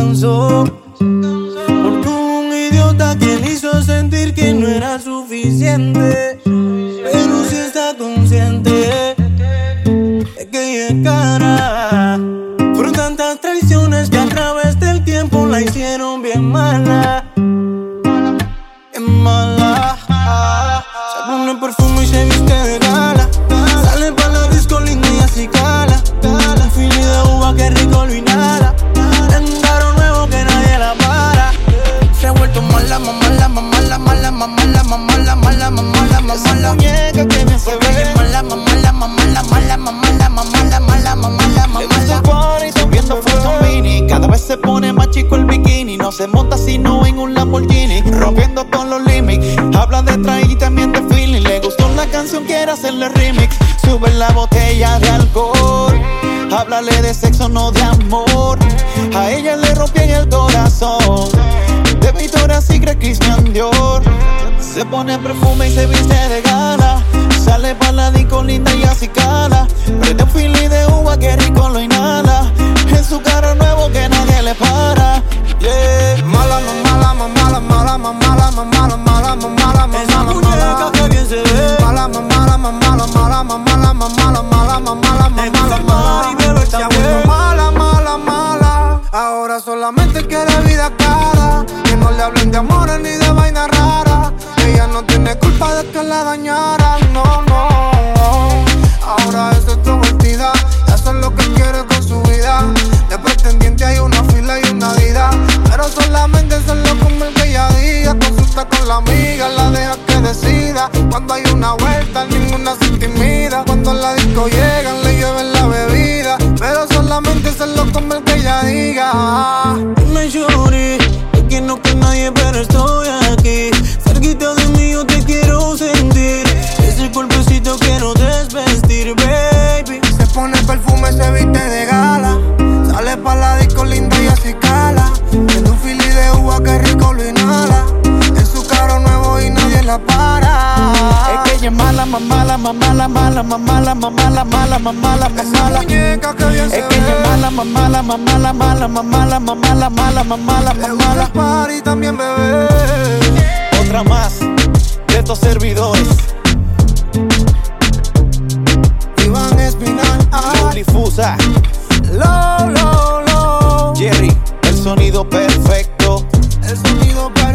cansó. Por un idiota que le hizo sentir que no era suficiente. Chico el bikini. No se monta sino en un Lamborghini. Rompiendo con los limits Habla de traer y también de feeling. Le gustó la canción, quiere hacerle remix. Sube la botella de alcohol. Háblale de sexo, no de amor. A ella le rompí el corazón. De Victoria's Secret, Christian Dior. Se pone perfume y se viste de gala le hablen de amores ni de vaina rara. Ella no tiene culpa de que la dañaran, no, no. Ahora es extrovertida. Y hace lo que quiere con su vida. De pretendiente hay una fila y una vida. Pero solamente hacerlo como el que ella diga. Consulta con la amiga, la deja que decida. Cuando hay una vuelta, ninguna se intimida. Cuando la disco llegan, le lleven la bebida. Pero solamente hacerlo como el que ella diga. Pero estoy aquí. Cerquita de mí yo te quiero sentir. Ese cuerpecito quiero desvestir, baby. Se pone perfume, se viste de gala. Sale pa' la disco linda y así cala. Tiene un fili de uva que rico lo inhala. En su carro nuevo y nadie la para ella mala, mamala, mamala, mala, mamala, mamala, mala, mamala, mamala. muñeca que. Es que ella mala, mamala, mamala, mala, mamala, mamala, mala, mamala, mamala. Le gusta y también bebé. Otra más de estos servidores. Iván Espinal, Juli Low, low, low. Jerry, el sonido perfecto. El sonido perfecto.